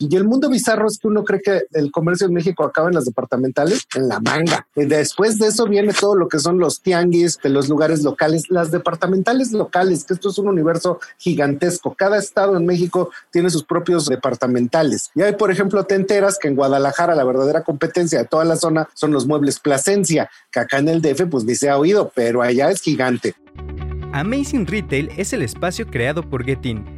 Y el mundo bizarro es que uno cree que el comercio en México acaba en las departamentales, en la manga. Y después de eso viene todo lo que son los tianguis, los lugares locales, las departamentales locales, que esto es un universo gigantesco. Cada estado en México tiene sus propios departamentales. Y hay, por ejemplo, te enteras que en Guadalajara la verdadera competencia de toda la zona son los muebles Plasencia, que acá en el DF pues ni se ha oído, pero allá es gigante. Amazing Retail es el espacio creado por Getin,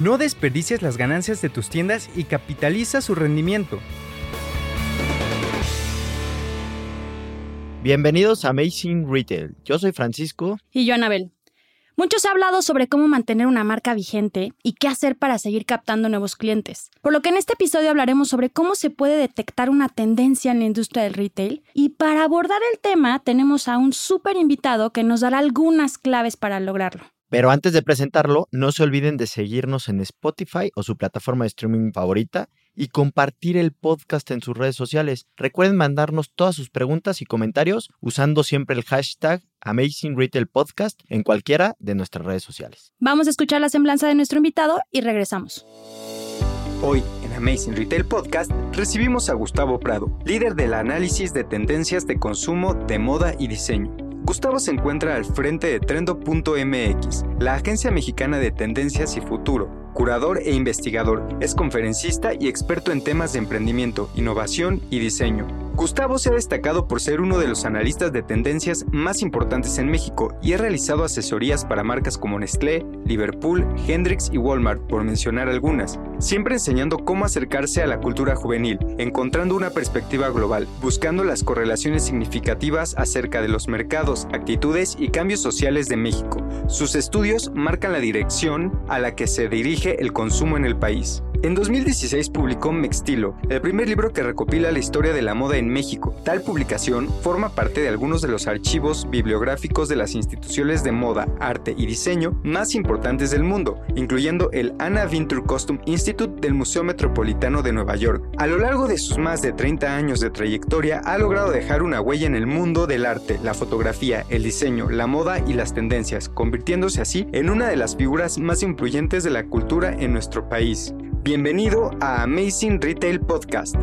No desperdicies las ganancias de tus tiendas y capitaliza su rendimiento. Bienvenidos a Amazing Retail. Yo soy Francisco. Y yo, Anabel. Muchos han hablado sobre cómo mantener una marca vigente y qué hacer para seguir captando nuevos clientes. Por lo que en este episodio hablaremos sobre cómo se puede detectar una tendencia en la industria del retail y para abordar el tema tenemos a un súper invitado que nos dará algunas claves para lograrlo. Pero antes de presentarlo, no se olviden de seguirnos en Spotify o su plataforma de streaming favorita y compartir el podcast en sus redes sociales. Recuerden mandarnos todas sus preguntas y comentarios usando siempre el hashtag Amazing Retail Podcast en cualquiera de nuestras redes sociales. Vamos a escuchar la semblanza de nuestro invitado y regresamos. Hoy en Amazing Retail Podcast recibimos a Gustavo Prado, líder del análisis de tendencias de consumo de moda y diseño. Gustavo se encuentra al frente de Trendo.mx, la agencia mexicana de tendencias y futuro curador e investigador, es conferencista y experto en temas de emprendimiento, innovación y diseño. Gustavo se ha destacado por ser uno de los analistas de tendencias más importantes en México y ha realizado asesorías para marcas como Nestlé, Liverpool, Hendrix y Walmart, por mencionar algunas, siempre enseñando cómo acercarse a la cultura juvenil, encontrando una perspectiva global, buscando las correlaciones significativas acerca de los mercados, actitudes y cambios sociales de México. Sus estudios marcan la dirección a la que se dirige el consumo en el país. En 2016 publicó Mextilo, el primer libro que recopila la historia de la moda en México. Tal publicación forma parte de algunos de los archivos bibliográficos de las instituciones de moda, arte y diseño más importantes del mundo, incluyendo el Anna Wintour Costume Institute del Museo Metropolitano de Nueva York. A lo largo de sus más de 30 años de trayectoria, ha logrado dejar una huella en el mundo del arte, la fotografía, el diseño, la moda y las tendencias, convirtiéndose así en una de las figuras más influyentes de la cultura en nuestro país. Bienvenido a Amazing Retail Podcast.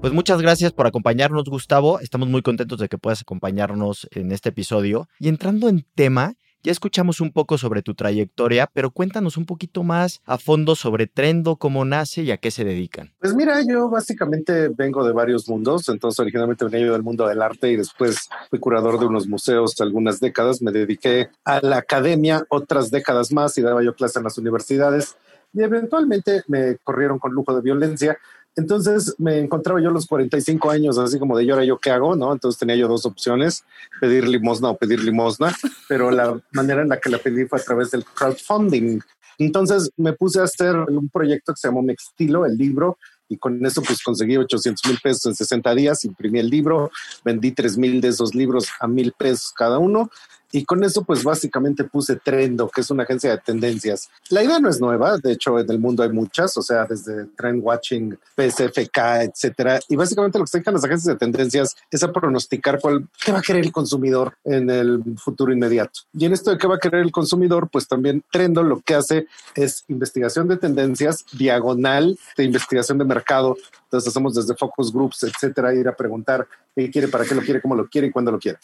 Pues muchas gracias por acompañarnos, Gustavo. Estamos muy contentos de que puedas acompañarnos en este episodio. Y entrando en tema, ya escuchamos un poco sobre tu trayectoria, pero cuéntanos un poquito más a fondo sobre Trendo, cómo nace y a qué se dedican. Pues mira, yo básicamente vengo de varios mundos, entonces originalmente venía yo del mundo del arte y después fui curador de unos museos algunas décadas, me dediqué a la academia otras décadas más y daba yo clase en las universidades. Y eventualmente me corrieron con lujo de violencia entonces me encontraba yo a los 45 años, así como de ahora yo qué hago, ¿no? Entonces tenía yo dos opciones, pedir limosna o pedir limosna, pero la manera en la que la pedí fue a través del crowdfunding. Entonces me puse a hacer un proyecto que se llamó Mextilo, el libro, y con eso pues conseguí 800 mil pesos en 60 días, imprimí el libro, vendí 3 mil de esos libros a mil pesos cada uno y con eso, pues básicamente puse Trendo, que es una agencia de tendencias. La idea no es nueva, de hecho, en el mundo hay muchas, o sea, desde Trend Watching, PSFK, etcétera. Y básicamente lo que se dedican las agencias de tendencias es a pronosticar cuál, qué va a querer el consumidor en el futuro inmediato. Y en esto de qué va a querer el consumidor, pues también Trendo lo que hace es investigación de tendencias, diagonal de investigación de mercado. Entonces hacemos desde focus groups, etcétera, ir a preguntar qué quiere, para qué lo quiere, cómo lo quiere y cuándo lo quiere.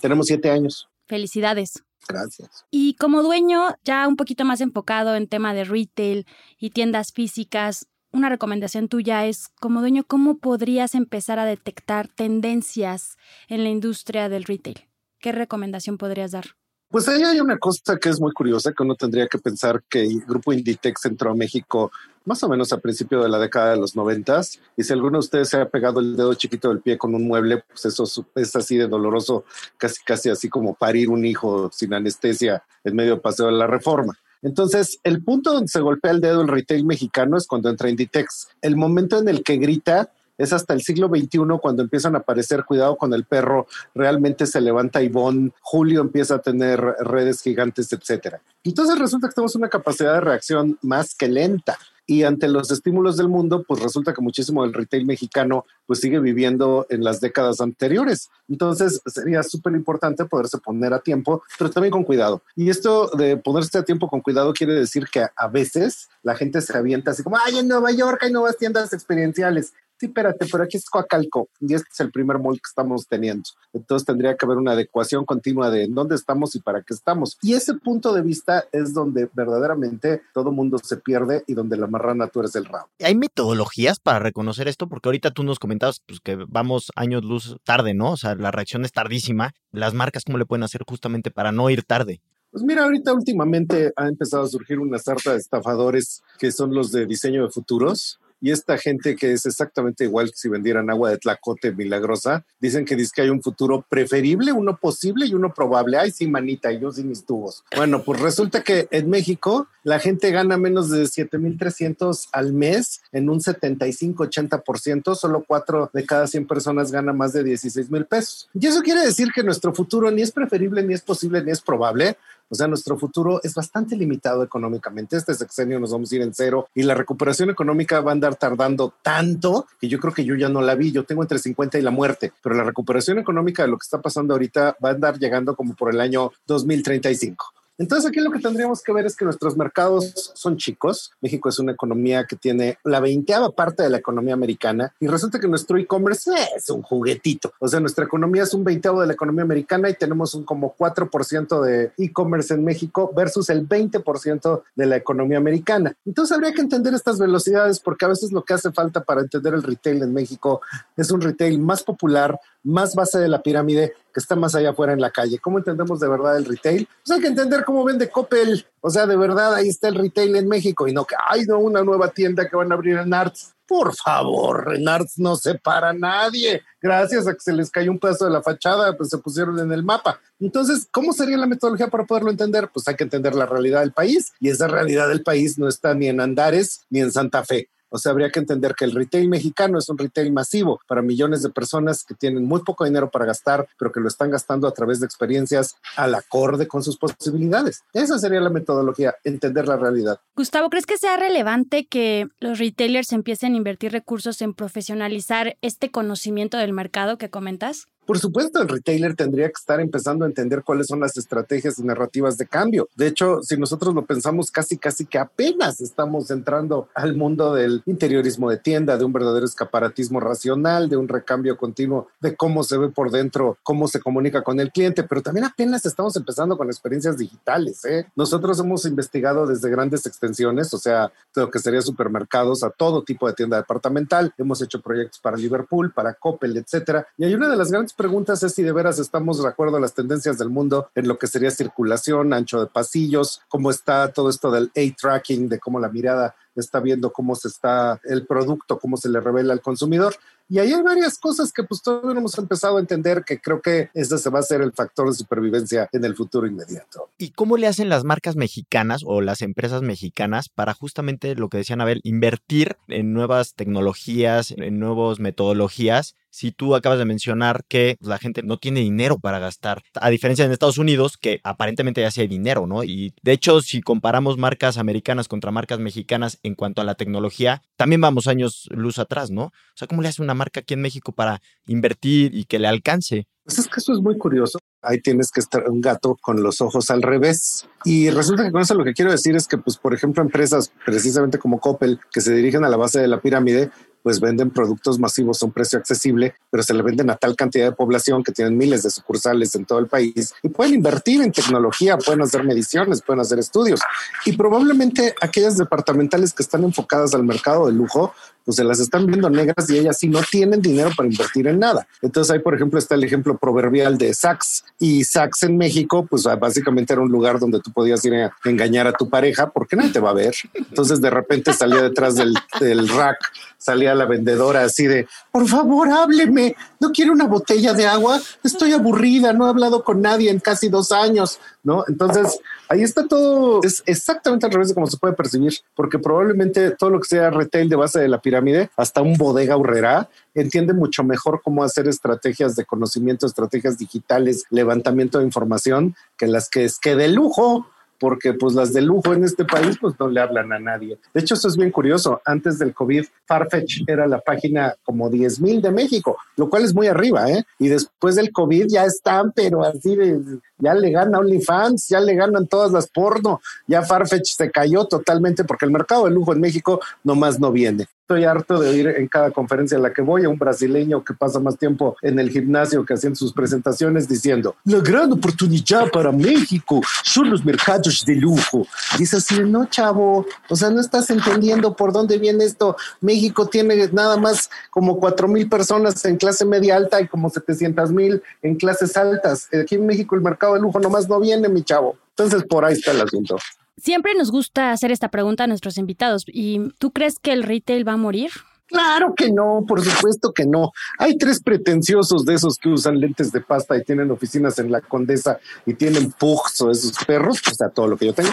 Tenemos siete años. Felicidades. Gracias. Y como dueño, ya un poquito más enfocado en tema de retail y tiendas físicas, una recomendación tuya es, como dueño, ¿cómo podrías empezar a detectar tendencias en la industria del retail? ¿Qué recomendación podrías dar? Pues ahí hay una cosa que es muy curiosa, que uno tendría que pensar que el grupo Inditex entró a México más o menos a principio de la década de los noventas. Y si alguno de ustedes se ha pegado el dedo chiquito del pie con un mueble, pues eso es así de doloroso, casi, casi así como parir un hijo sin anestesia en medio paseo de la reforma. Entonces, el punto donde se golpea el dedo el retail mexicano es cuando entra Inditex. El momento en el que grita es hasta el siglo XXI cuando empiezan a aparecer cuidado con el perro, realmente se levanta Ivonne, Julio empieza a tener redes gigantes, etcétera. Entonces resulta que tenemos una capacidad de reacción más que lenta y ante los estímulos del mundo, pues resulta que muchísimo del retail mexicano pues sigue viviendo en las décadas anteriores. Entonces sería súper importante poderse poner a tiempo, pero también con cuidado. Y esto de ponerse a tiempo con cuidado quiere decir que a veces la gente se avienta así como, ay, en Nueva York hay nuevas tiendas experienciales sí, espérate, pero aquí es Coacalco y este es el primer mall que estamos teniendo. Entonces tendría que haber una adecuación continua de dónde estamos y para qué estamos. Y ese punto de vista es donde verdaderamente todo mundo se pierde y donde la marrana tú eres el rabo. ¿Hay metodologías para reconocer esto? Porque ahorita tú nos comentabas pues, que vamos años luz tarde, ¿no? O sea, la reacción es tardísima. Las marcas, ¿cómo le pueden hacer justamente para no ir tarde? Pues mira, ahorita últimamente ha empezado a surgir una sarta de estafadores que son los de diseño de futuros, y esta gente que es exactamente igual que si vendieran agua de tlacote milagrosa, dicen que dice que hay un futuro preferible, uno posible y uno probable. Ay, sí, manita, y yo sin mis tubos. Bueno, pues resulta que en México la gente gana menos de 7,300 al mes en un 75-80%, solo 4 de cada 100 personas gana más de 16 mil pesos. Y eso quiere decir que nuestro futuro ni es preferible, ni es posible, ni es probable, o sea, nuestro futuro es bastante limitado económicamente. Este sexenio nos vamos a ir en cero y la recuperación económica va a andar tardando tanto que yo creo que yo ya no la vi. Yo tengo entre 50 y la muerte, pero la recuperación económica de lo que está pasando ahorita va a andar llegando como por el año 2035. Entonces aquí lo que tendríamos que ver es que nuestros mercados son chicos. México es una economía que tiene la veinteava parte de la economía americana y resulta que nuestro e-commerce es un juguetito. O sea, nuestra economía es un veinteavo de la economía americana y tenemos un como 4% de e-commerce en México versus el 20% de la economía americana. Entonces habría que entender estas velocidades porque a veces lo que hace falta para entender el retail en México es un retail más popular, más base de la pirámide que está más allá afuera en la calle. ¿Cómo entendemos de verdad el retail? Pues hay que entender cómo vende Coppel. O sea, de verdad, ahí está el retail en México y no que hay no una nueva tienda que van a abrir en Arts. Por favor, en Arts no se para nadie. Gracias a que se les cayó un pedazo de la fachada, pues se pusieron en el mapa. Entonces, ¿cómo sería la metodología para poderlo entender? Pues hay que entender la realidad del país y esa realidad del país no está ni en Andares ni en Santa Fe. O sea, habría que entender que el retail mexicano es un retail masivo para millones de personas que tienen muy poco dinero para gastar, pero que lo están gastando a través de experiencias al acorde con sus posibilidades. Esa sería la metodología, entender la realidad. Gustavo, ¿crees que sea relevante que los retailers empiecen a invertir recursos en profesionalizar este conocimiento del mercado que comentas? Por supuesto, el retailer tendría que estar empezando a entender cuáles son las estrategias y narrativas de cambio. De hecho, si nosotros lo pensamos casi, casi que apenas estamos entrando al mundo del interiorismo de tienda, de un verdadero escaparatismo racional, de un recambio continuo de cómo se ve por dentro, cómo se comunica con el cliente, pero también apenas estamos empezando con experiencias digitales. ¿eh? Nosotros hemos investigado desde grandes extensiones, o sea, lo que sería supermercados, a todo tipo de tienda departamental. Hemos hecho proyectos para Liverpool, para Coppel, etcétera. Y hay una de las grandes preguntas es si de veras estamos de acuerdo a las tendencias del mundo en lo que sería circulación, ancho de pasillos, cómo está todo esto del A-tracking, de cómo la mirada está viendo cómo se está el producto, cómo se le revela al consumidor. Y ahí hay varias cosas que pues todavía no hemos empezado a entender que creo que ese se va a ser el factor de supervivencia en el futuro inmediato. ¿Y cómo le hacen las marcas mexicanas o las empresas mexicanas para justamente lo que decía Abel, invertir en nuevas tecnologías, en nuevas metodologías si tú acabas de mencionar que pues, la gente no tiene dinero para gastar, a diferencia de Estados Unidos, que aparentemente ya sí hay dinero, ¿no? Y de hecho, si comparamos marcas americanas contra marcas mexicanas en cuanto a la tecnología, también vamos años luz atrás, ¿no? O sea, ¿cómo le hace una marca aquí en México para invertir y que le alcance? Pues es que eso es muy curioso. Ahí tienes que estar un gato con los ojos al revés. Y resulta que con eso lo que quiero decir es que, pues, por ejemplo, empresas precisamente como Coppel, que se dirigen a la base de la pirámide, pues venden productos masivos a un precio accesible, pero se le venden a tal cantidad de población que tienen miles de sucursales en todo el país y pueden invertir en tecnología, pueden hacer mediciones, pueden hacer estudios. Y probablemente aquellas departamentales que están enfocadas al mercado de lujo, pues se las están viendo negras y ellas sí no tienen dinero para invertir en nada. Entonces ahí, por ejemplo, está el ejemplo proverbial de Saks y Saks en México, pues ah, básicamente era un lugar donde tú podías ir a engañar a tu pareja porque nadie te va a ver. Entonces de repente salía detrás del, del rack salía la vendedora así de, por favor, hábleme, no quiero una botella de agua, estoy aburrida, no he hablado con nadie en casi dos años. ¿No? Entonces, ahí está todo, es exactamente al revés de cómo se puede percibir, porque probablemente todo lo que sea retail de base de la pirámide, hasta un bodega urrera, entiende mucho mejor cómo hacer estrategias de conocimiento, estrategias digitales, levantamiento de información, que las que es que de lujo porque pues las de lujo en este país pues no le hablan a nadie. De hecho, eso es bien curioso. Antes del COVID, Farfetch era la página como 10 mil de México, lo cual es muy arriba, ¿eh? Y después del COVID ya están, pero así de, ya le gana OnlyFans, ya le ganan todas las porno, ya Farfetch se cayó totalmente porque el mercado de lujo en México nomás no viene. Estoy harto de oír en cada conferencia a la que voy a un brasileño que pasa más tiempo en el gimnasio que haciendo sus presentaciones diciendo la gran oportunidad para México son los mercados de lujo. Dice así, no, chavo, o sea, no estás entendiendo por dónde viene esto. México tiene nada más como cuatro mil personas en clase media alta y como 700 mil en clases altas. Aquí en México el mercado de lujo nomás no viene, mi chavo. Entonces por ahí está el asunto. Siempre nos gusta hacer esta pregunta a nuestros invitados. ¿Y tú crees que el retail va a morir? Claro que no, por supuesto que no. Hay tres pretenciosos de esos que usan lentes de pasta y tienen oficinas en la Condesa y tienen pugs o esos perros, o sea, todo lo que yo tengo,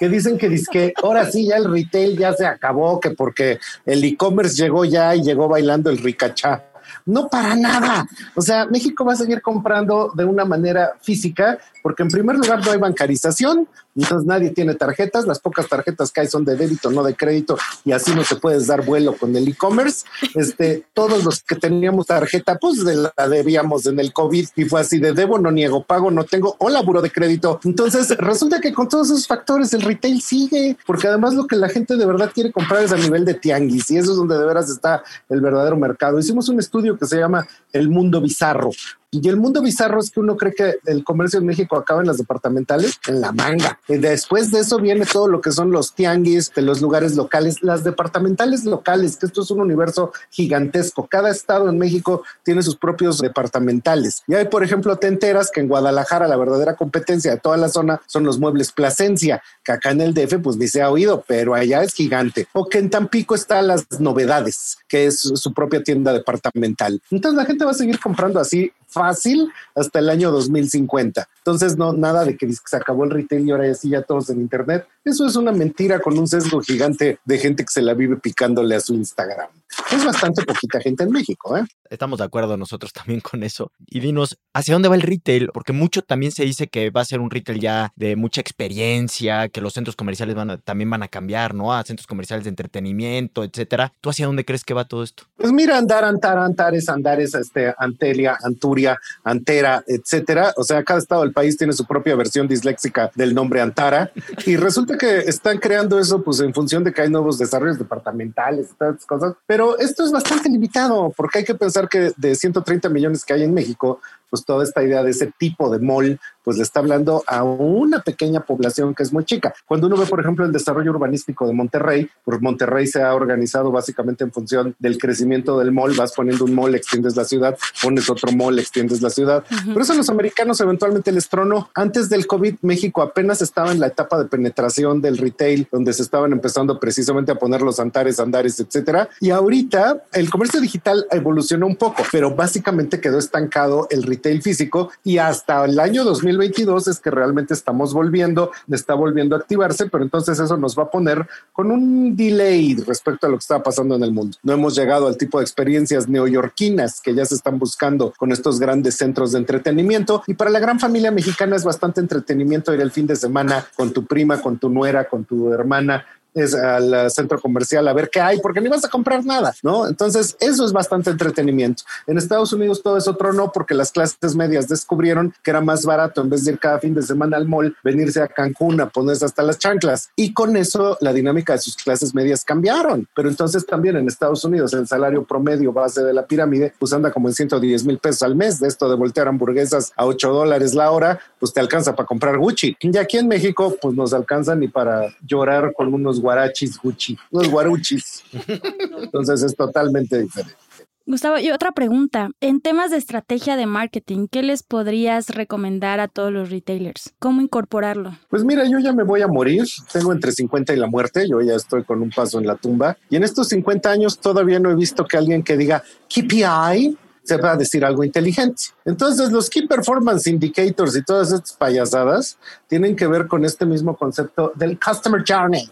que dicen que que ahora sí ya el retail ya se acabó, que porque el e-commerce llegó ya y llegó bailando el ricachá. No para nada. O sea, México va a seguir comprando de una manera física porque en primer lugar no hay bancarización, entonces nadie tiene tarjetas, las pocas tarjetas que hay son de débito, no de crédito, y así no te puedes dar vuelo con el e-commerce. Este, todos los que teníamos tarjeta, pues la debíamos en el COVID y fue así de debo, no niego, pago, no tengo, o laburo de crédito. Entonces resulta que con todos esos factores el retail sigue, porque además lo que la gente de verdad quiere comprar es a nivel de tianguis y eso es donde de veras está el verdadero mercado. Hicimos un estudio que se llama El Mundo Bizarro, y el mundo bizarro es que uno cree que el comercio en México acaba en las departamentales, en la manga. Y después de eso viene todo lo que son los tianguis de los lugares locales, las departamentales locales, que esto es un universo gigantesco. Cada estado en México tiene sus propios departamentales. Y hay, por ejemplo, te enteras que en Guadalajara la verdadera competencia de toda la zona son los muebles Plasencia, que acá en el DF pues ni se ha oído, pero allá es gigante. O que en Tampico están las novedades, que es su propia tienda departamental. Entonces la gente va a seguir comprando así fácil hasta el año 2050. Entonces, no, nada de que se acabó el retail y ahora sí ya todos en Internet. Eso es una mentira con un sesgo gigante de gente que se la vive picándole a su Instagram. Es bastante poquita gente en México, ¿eh? Estamos de acuerdo nosotros también con eso. Y dinos, ¿hacia dónde va el retail? Porque mucho también se dice que va a ser un retail ya de mucha experiencia, que los centros comerciales van también van a cambiar, ¿no? A centros comerciales de entretenimiento, etcétera. ¿Tú hacia dónde crees que va todo esto? Pues mira, andar, antar, antares, andares, este, Antelia, Anturia, Antera, etcétera. O sea, cada estado del país tiene su propia versión disléxica del nombre Antara. Y resulta que están creando eso, pues en función de que hay nuevos desarrollos departamentales y estas cosas. Pero esto es bastante limitado porque hay que pensar que de 130 millones que hay en México, pues toda esta idea de ese tipo de mall, pues le está hablando a una pequeña población que es muy chica. Cuando uno ve, por ejemplo, el desarrollo urbanístico de Monterrey, pues Monterrey se ha organizado básicamente en función del crecimiento del mall, vas poniendo un mall, extiendes la ciudad, pones otro mall, extiendes la ciudad. Por eso los americanos eventualmente les tronó. Antes del COVID, México apenas estaba en la etapa de penetración del retail, donde se estaban empezando precisamente a poner los antares, andares, etcétera. Y ahorita el comercio digital evolucionó un poco, pero básicamente quedó estancado el retail el físico y hasta el año 2022 es que realmente estamos volviendo, está volviendo a activarse, pero entonces eso nos va a poner con un delay respecto a lo que está pasando en el mundo. No hemos llegado al tipo de experiencias neoyorquinas que ya se están buscando con estos grandes centros de entretenimiento y para la gran familia mexicana es bastante entretenimiento ir el fin de semana con tu prima, con tu nuera, con tu hermana es al centro comercial a ver qué hay, porque ni vas a comprar nada, ¿no? Entonces, eso es bastante entretenimiento. En Estados Unidos todo es otro no, porque las clases medias descubrieron que era más barato, en vez de ir cada fin de semana al mall, venirse a Cancún a ponerse hasta las chanclas. Y con eso la dinámica de sus clases medias cambiaron. Pero entonces también en Estados Unidos el salario promedio base de la pirámide pues anda como en 110 mil pesos al mes. De esto de voltear hamburguesas a 8 dólares la hora, pues te alcanza para comprar Gucci. Y aquí en México pues nos alcanza ni para llorar con unos guarachis Gucci, los guaruchis. Entonces es totalmente diferente. Gustavo, y otra pregunta. En temas de estrategia de marketing, ¿qué les podrías recomendar a todos los retailers? ¿Cómo incorporarlo? Pues mira, yo ya me voy a morir. Tengo entre 50 y la muerte. Yo ya estoy con un paso en la tumba. Y en estos 50 años todavía no he visto que alguien que diga KPI se va a decir algo inteligente. Entonces, los Key Performance Indicators y todas estas payasadas tienen que ver con este mismo concepto del Customer Journey.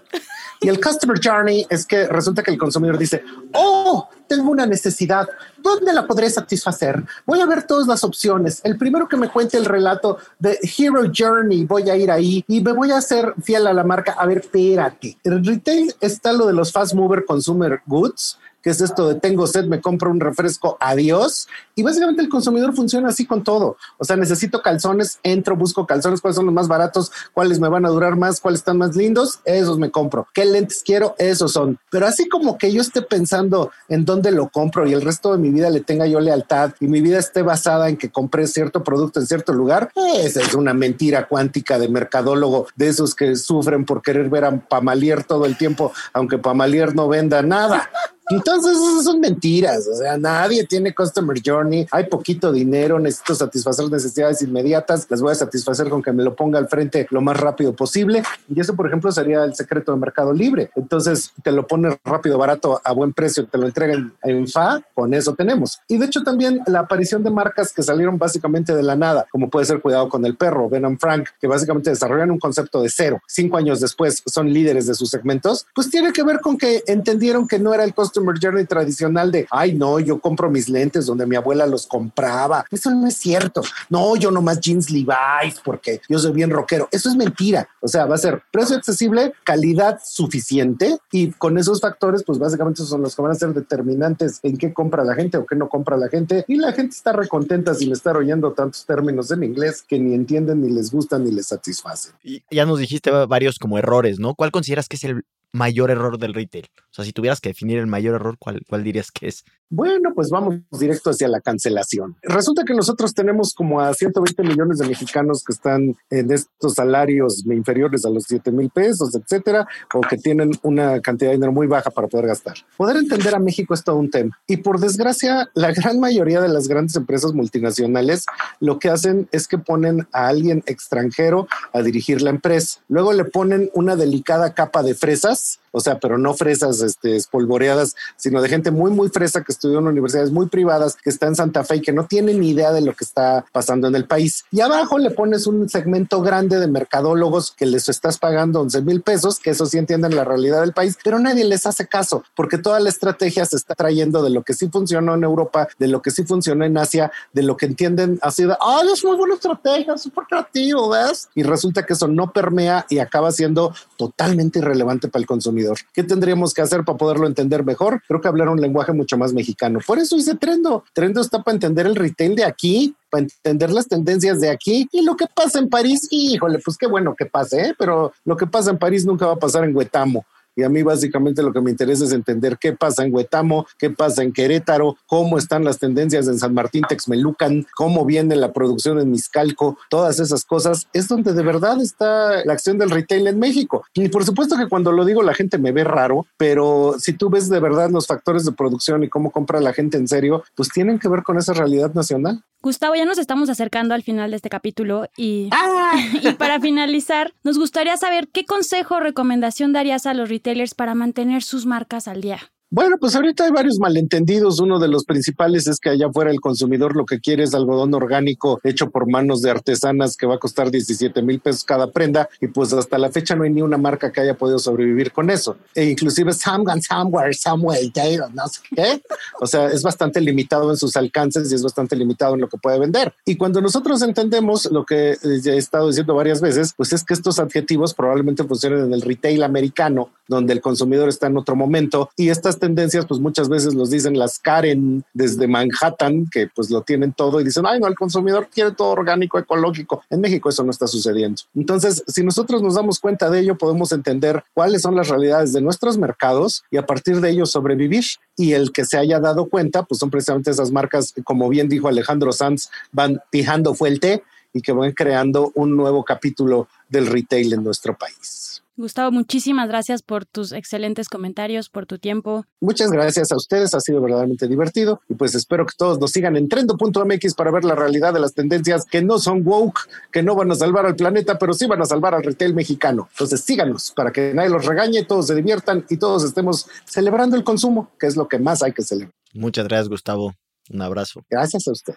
Y el Customer Journey es que resulta que el consumidor dice, oh, tengo una necesidad, ¿dónde la podré satisfacer? Voy a ver todas las opciones. El primero que me cuente el relato de Hero Journey, voy a ir ahí y me voy a hacer fiel a la marca. A ver, espérate. En retail está lo de los fast mover consumer goods, que es esto de tengo sed, me compro un refresco, adiós. Y básicamente el consumidor funciona así con todo. O sea, necesito calzones, entro, busco calzones, cuáles son los más baratos, cuáles me van a durar más, cuáles están más lindos, esos me compro. ¿Qué lentes quiero? Esos son. Pero así como que yo esté pensando en dónde lo compro y el resto de mi vida le tenga yo lealtad y mi vida esté basada en que compré cierto producto en cierto lugar, esa es una mentira cuántica de mercadólogo, de esos que sufren por querer ver a Pamalier todo el tiempo, aunque Pamalier no venda nada. Entonces, esas son mentiras. O sea, nadie tiene Customer Journey. Hay poquito dinero. Necesito satisfacer necesidades inmediatas. Las voy a satisfacer con que me lo ponga al frente lo más rápido posible. Y eso, por ejemplo, sería el secreto de Mercado Libre. Entonces, te lo pones rápido, barato, a buen precio, te lo entregan en FA. Con eso tenemos. Y de hecho, también la aparición de marcas que salieron básicamente de la nada, como puede ser Cuidado con el Perro, Venom Frank, que básicamente desarrollan un concepto de cero. Cinco años después son líderes de sus segmentos. Pues tiene que ver con que entendieron que no era el costo customer journey tradicional de, ay, no, yo compro mis lentes donde mi abuela los compraba. Eso no es cierto. No, yo nomás jeans Levi's porque yo soy bien rockero. Eso es mentira. O sea, va a ser precio accesible, calidad suficiente y con esos factores, pues básicamente son los que van a ser determinantes en qué compra la gente o qué no compra la gente. Y la gente está recontenta sin estar oyendo tantos términos en inglés que ni entienden, ni les gustan, ni les satisfacen. Y ya nos dijiste varios como errores, ¿no? ¿Cuál consideras que es el mayor error del retail? O sea, si tuvieras que definir el mayor error, ¿cuál, cuál dirías que es? Bueno, pues vamos directo hacia la cancelación. Resulta que nosotros tenemos como a 120 millones de mexicanos que están en estos salarios inferiores a los 7 mil pesos, etcétera, o que tienen una cantidad de dinero muy baja para poder gastar. Poder entender a México es todo un tema. Y por desgracia, la gran mayoría de las grandes empresas multinacionales lo que hacen es que ponen a alguien extranjero a dirigir la empresa. Luego le ponen una delicada capa de fresas Adios. O sea, pero no fresas este, espolvoreadas, sino de gente muy, muy fresa que estudió en universidades muy privadas, que está en Santa Fe y que no tiene ni idea de lo que está pasando en el país. Y abajo le pones un segmento grande de mercadólogos que les estás pagando 11 mil pesos, que eso sí entienden la realidad del país, pero nadie les hace caso, porque toda la estrategia se está trayendo de lo que sí funcionó en Europa, de lo que sí funcionó en Asia, de lo que entienden así de, ay, es muy buena estrategia, súper creativo, ¿ves? Y resulta que eso no permea y acaba siendo totalmente irrelevante para el consumidor. ¿Qué tendríamos que hacer para poderlo entender mejor? Creo que hablar un lenguaje mucho más mexicano. Por eso hice Trendo. Trendo está para entender el retail de aquí, para entender las tendencias de aquí y lo que pasa en París. Híjole, pues qué bueno que pase, ¿eh? pero lo que pasa en París nunca va a pasar en Huetamo. Y a mí básicamente lo que me interesa es entender qué pasa en Huetamo, qué pasa en Querétaro, cómo están las tendencias en San Martín Texmelucan, cómo viene la producción en Miscalco, todas esas cosas. Es donde de verdad está la acción del retail en México. Y por supuesto que cuando lo digo la gente me ve raro, pero si tú ves de verdad los factores de producción y cómo compra la gente en serio, pues tienen que ver con esa realidad nacional. Gustavo, ya nos estamos acercando al final de este capítulo y, ¡Ah! y para finalizar, nos gustaría saber qué consejo o recomendación darías a los retailers para mantener sus marcas al día. Bueno, pues ahorita hay varios malentendidos. Uno de los principales es que allá afuera el consumidor lo que quiere es algodón orgánico hecho por manos de artesanas que va a costar 17 mil pesos cada prenda y pues hasta la fecha no hay ni una marca que haya podido sobrevivir con eso. E inclusive Samgan, Somewhere, Somewhere, no sé qué. O sea, es bastante limitado en sus alcances y es bastante limitado en lo que puede vender. Y cuando nosotros entendemos lo que eh, he estado diciendo varias veces, pues es que estos adjetivos probablemente funcionen en el retail americano, donde el consumidor está en otro momento y estas tendencias, pues muchas veces los dicen las Karen desde Manhattan, que pues lo tienen todo y dicen, ay, no, el consumidor quiere todo orgánico, ecológico. En México eso no está sucediendo. Entonces, si nosotros nos damos cuenta de ello, podemos entender cuáles son las realidades de nuestros mercados y a partir de ello sobrevivir. Y el que se haya dado cuenta, pues son precisamente esas marcas, como bien dijo Alejandro Sanz, van pijando fuerte y que van creando un nuevo capítulo del retail en nuestro país. Gustavo, muchísimas gracias por tus excelentes comentarios, por tu tiempo. Muchas gracias a ustedes, ha sido verdaderamente divertido y pues espero que todos nos sigan en trendo.mx para ver la realidad de las tendencias que no son woke, que no van a salvar al planeta, pero sí van a salvar al retail mexicano. Entonces síganos para que nadie los regañe, todos se diviertan y todos estemos celebrando el consumo, que es lo que más hay que celebrar. Muchas gracias, Gustavo. Un abrazo. Gracias a usted.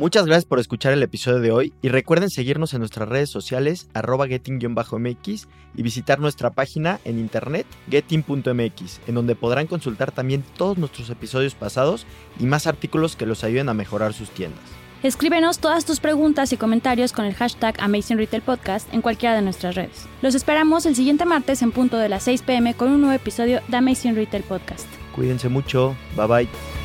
Muchas gracias por escuchar el episodio de hoy y recuerden seguirnos en nuestras redes sociales arroba getting-mx y visitar nuestra página en internet getting.mx, en donde podrán consultar también todos nuestros episodios pasados y más artículos que los ayuden a mejorar sus tiendas. Escríbenos todas tus preguntas y comentarios con el hashtag Amazing Retail Podcast en cualquiera de nuestras redes. Los esperamos el siguiente martes en punto de las 6 pm con un nuevo episodio de Amazing Retail Podcast. Cuídense mucho, bye bye.